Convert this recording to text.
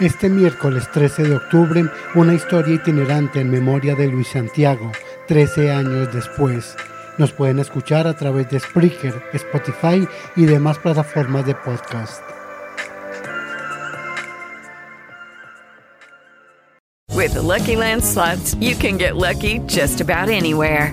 Este miércoles 13 de octubre, una historia itinerante en memoria de Luis Santiago, 13 años después. Nos pueden escuchar a través de Spreaker, Spotify y demás plataformas de podcast. With Lucky Land you can get lucky just about anywhere.